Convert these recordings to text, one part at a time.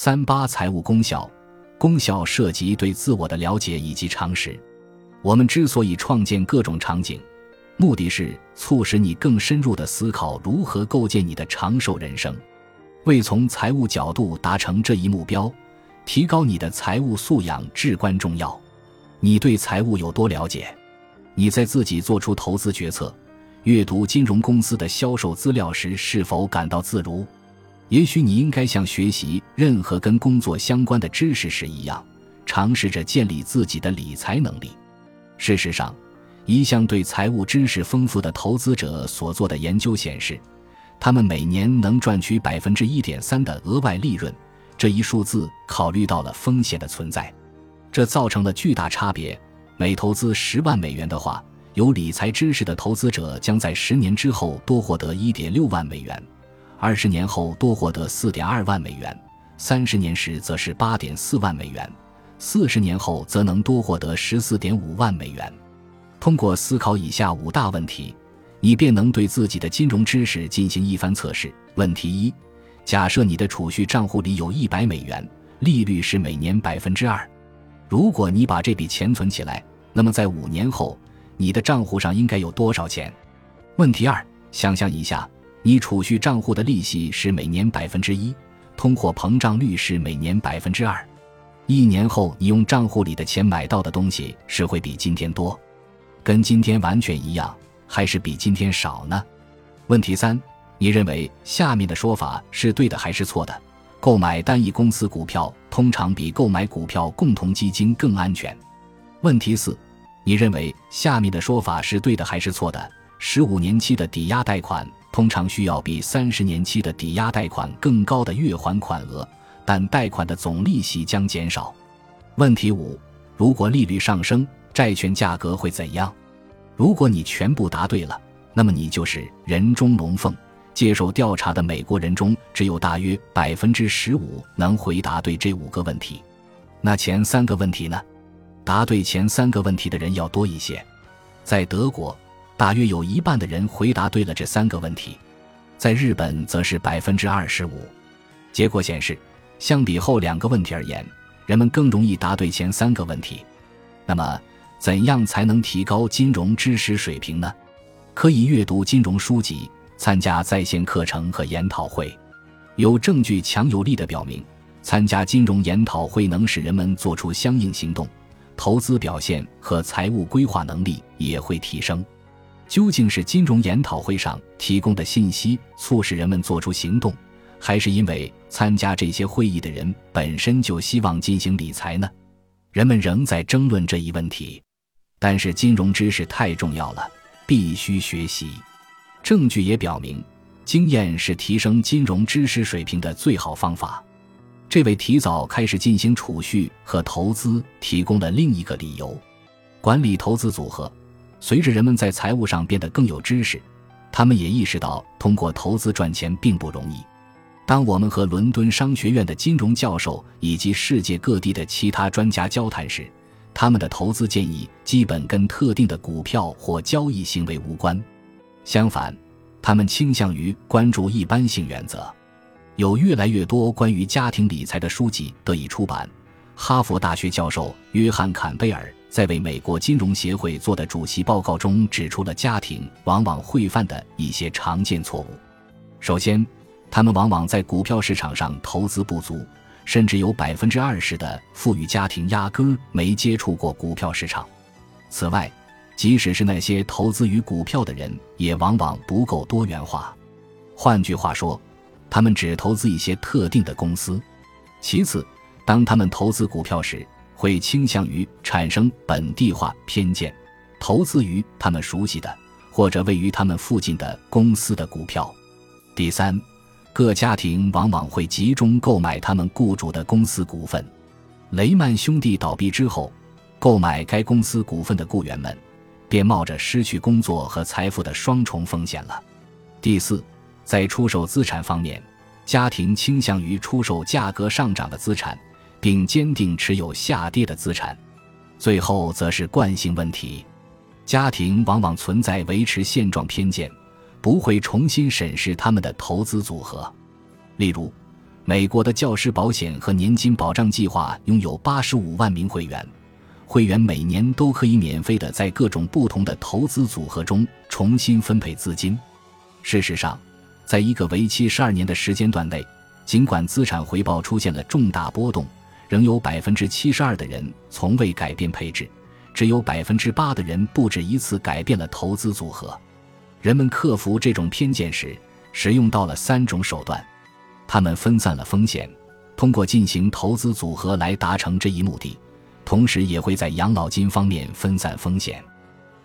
三八财务功效，功效涉及对自我的了解以及常识。我们之所以创建各种场景，目的是促使你更深入的思考如何构建你的长寿人生。为从财务角度达成这一目标，提高你的财务素养至关重要。你对财务有多了解？你在自己做出投资决策、阅读金融公司的销售资料时是否感到自如？也许你应该像学习任何跟工作相关的知识时一样，尝试着建立自己的理财能力。事实上，一项对财务知识丰富的投资者所做的研究显示。他们每年能赚取百分之一点三的额外利润，这一数字考虑到了风险的存在，这造成了巨大差别。每投资十万美元的话，有理财知识的投资者将在十年之后多获得一点六万美元，二十年后多获得四点二万美元，三十年时则是八点四万美元，四十年后则能多获得十四点五万美元。通过思考以下五大问题。你便能对自己的金融知识进行一番测试。问题一：假设你的储蓄账户里有一百美元，利率是每年百分之二。如果你把这笔钱存起来，那么在五年后，你的账户上应该有多少钱？问题二：想象一下，你储蓄账户的利息是每年百分之一，通货膨胀率是每年百分之二。一年后，你用账户里的钱买到的东西是会比今天多，跟今天完全一样。还是比今天少呢？问题三，你认为下面的说法是对的还是错的？购买单一公司股票通常比购买股票共同基金更安全。问题四，你认为下面的说法是对的还是错的？十五年期的抵押贷款通常需要比三十年期的抵押贷款更高的月还款额，但贷款的总利息将减少。问题五，如果利率上升，债券价格会怎样？如果你全部答对了，那么你就是人中龙凤。接受调查的美国人中，只有大约百分之十五能回答对这五个问题。那前三个问题呢？答对前三个问题的人要多一些。在德国，大约有一半的人回答对了这三个问题；在日本，则是百分之二十五。结果显示，相比后两个问题而言，人们更容易答对前三个问题。那么？怎样才能提高金融知识水平呢？可以阅读金融书籍，参加在线课程和研讨会。有证据强有力的表明，参加金融研讨会能使人们做出相应行动，投资表现和财务规划能力也会提升。究竟是金融研讨会上提供的信息促使人们做出行动，还是因为参加这些会议的人本身就希望进行理财呢？人们仍在争论这一问题。但是金融知识太重要了，必须学习。证据也表明，经验是提升金融知识水平的最好方法。这为提早开始进行储蓄和投资提供了另一个理由。管理投资组合，随着人们在财务上变得更有知识，他们也意识到通过投资赚钱并不容易。当我们和伦敦商学院的金融教授以及世界各地的其他专家交谈时，他们的投资建议基本跟特定的股票或交易行为无关，相反，他们倾向于关注一般性原则。有越来越多关于家庭理财的书籍得以出版。哈佛大学教授约翰·坎贝尔在为美国金融协会做的主席报告中指出了家庭往往会犯的一些常见错误。首先，他们往往在股票市场上投资不足。甚至有百分之二十的富裕家庭压根儿没接触过股票市场。此外，即使是那些投资于股票的人，也往往不够多元化。换句话说，他们只投资一些特定的公司。其次，当他们投资股票时，会倾向于产生本地化偏见，投资于他们熟悉的或者位于他们附近的公司的股票。第三。各家庭往往会集中购买他们雇主的公司股份。雷曼兄弟倒闭之后，购买该公司股份的雇员们便冒着失去工作和财富的双重风险了。第四，在出售资产方面，家庭倾向于出售价格上涨的资产，并坚定持有下跌的资产。最后，则是惯性问题，家庭往往存在维持现状偏见。不会重新审视他们的投资组合，例如，美国的教师保险和年金保障计划拥有八十五万名会员，会员每年都可以免费的在各种不同的投资组合中重新分配资金。事实上，在一个为期十二年的时间段内，尽管资产回报出现了重大波动，仍有百分之七十二的人从未改变配置，只有百分之八的人不止一次改变了投资组合。人们克服这种偏见时，使用到了三种手段。他们分散了风险，通过进行投资组合来达成这一目的，同时也会在养老金方面分散风险。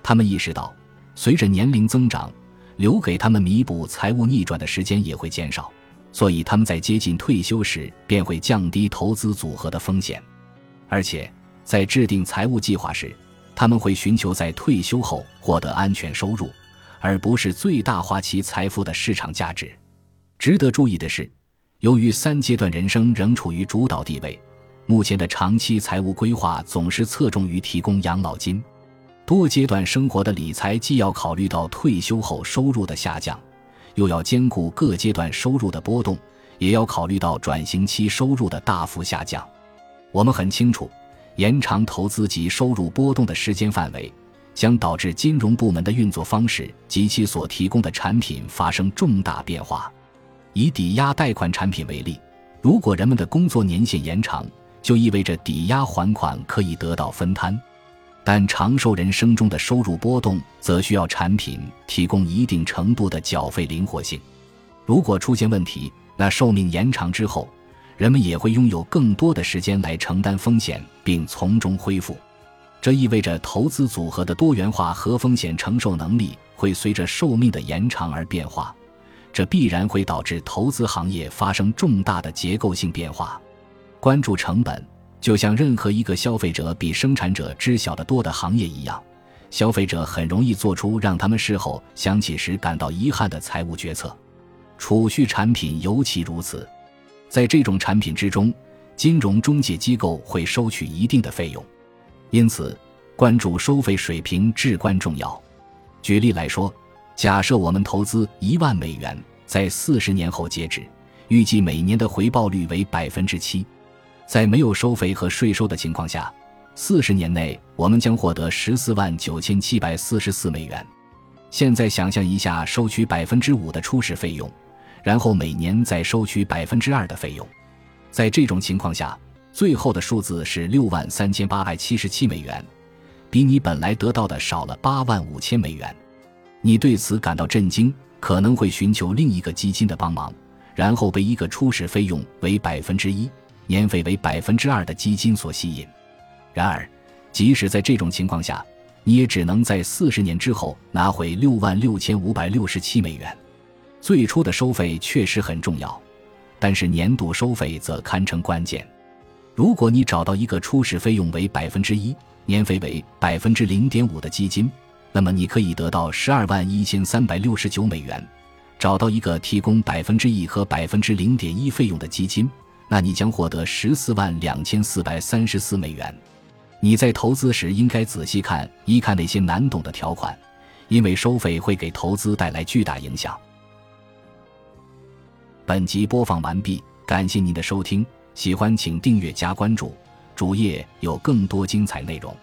他们意识到，随着年龄增长，留给他们弥补财务逆转的时间也会减少，所以他们在接近退休时便会降低投资组合的风险，而且在制定财务计划时，他们会寻求在退休后获得安全收入，而不是最大化其财富的市场价值。值得注意的是。由于三阶段人生仍处于主导地位，目前的长期财务规划总是侧重于提供养老金。多阶段生活的理财既要考虑到退休后收入的下降，又要兼顾各阶段收入的波动，也要考虑到转型期收入的大幅下降。我们很清楚，延长投资及收入波动的时间范围，将导致金融部门的运作方式及其所提供的产品发生重大变化。以抵押贷款产品为例，如果人们的工作年限延长，就意味着抵押还款可以得到分摊；但长寿人生中的收入波动，则需要产品提供一定程度的缴费灵活性。如果出现问题，那寿命延长之后，人们也会拥有更多的时间来承担风险，并从中恢复。这意味着投资组合的多元化和风险承受能力会随着寿命的延长而变化。这必然会导致投资行业发生重大的结构性变化。关注成本，就像任何一个消费者比生产者知晓的多的行业一样，消费者很容易做出让他们事后想起时感到遗憾的财务决策。储蓄产品尤其如此，在这种产品之中，金融中介机构会收取一定的费用，因此关注收费水平至关重要。举例来说。假设我们投资一万美元，在四十年后截止，预计每年的回报率为百分之七，在没有收费和税收的情况下，四十年内我们将获得十四万九千七百四十四美元。现在想象一下，收取百分之五的初始费用，然后每年再收取百分之二的费用，在这种情况下，最后的数字是六万三千八百七十七美元，比你本来得到的少了八万五千美元。你对此感到震惊，可能会寻求另一个基金的帮忙，然后被一个初始费用为百分之一、年费为百分之二的基金所吸引。然而，即使在这种情况下，你也只能在四十年之后拿回六万六千五百六十七美元。最初的收费确实很重要，但是年度收费则堪称关键。如果你找到一个初始费用为百分之一、年费为百分之零点五的基金，那么你可以得到十二万一千三百六十九美元，找到一个提供百分之一和百分之零点一费用的基金，那你将获得十四万两千四百三十四美元。你在投资时应该仔细看一看那些难懂的条款，因为收费会给投资带来巨大影响。本集播放完毕，感谢您的收听，喜欢请订阅加关注，主页有更多精彩内容。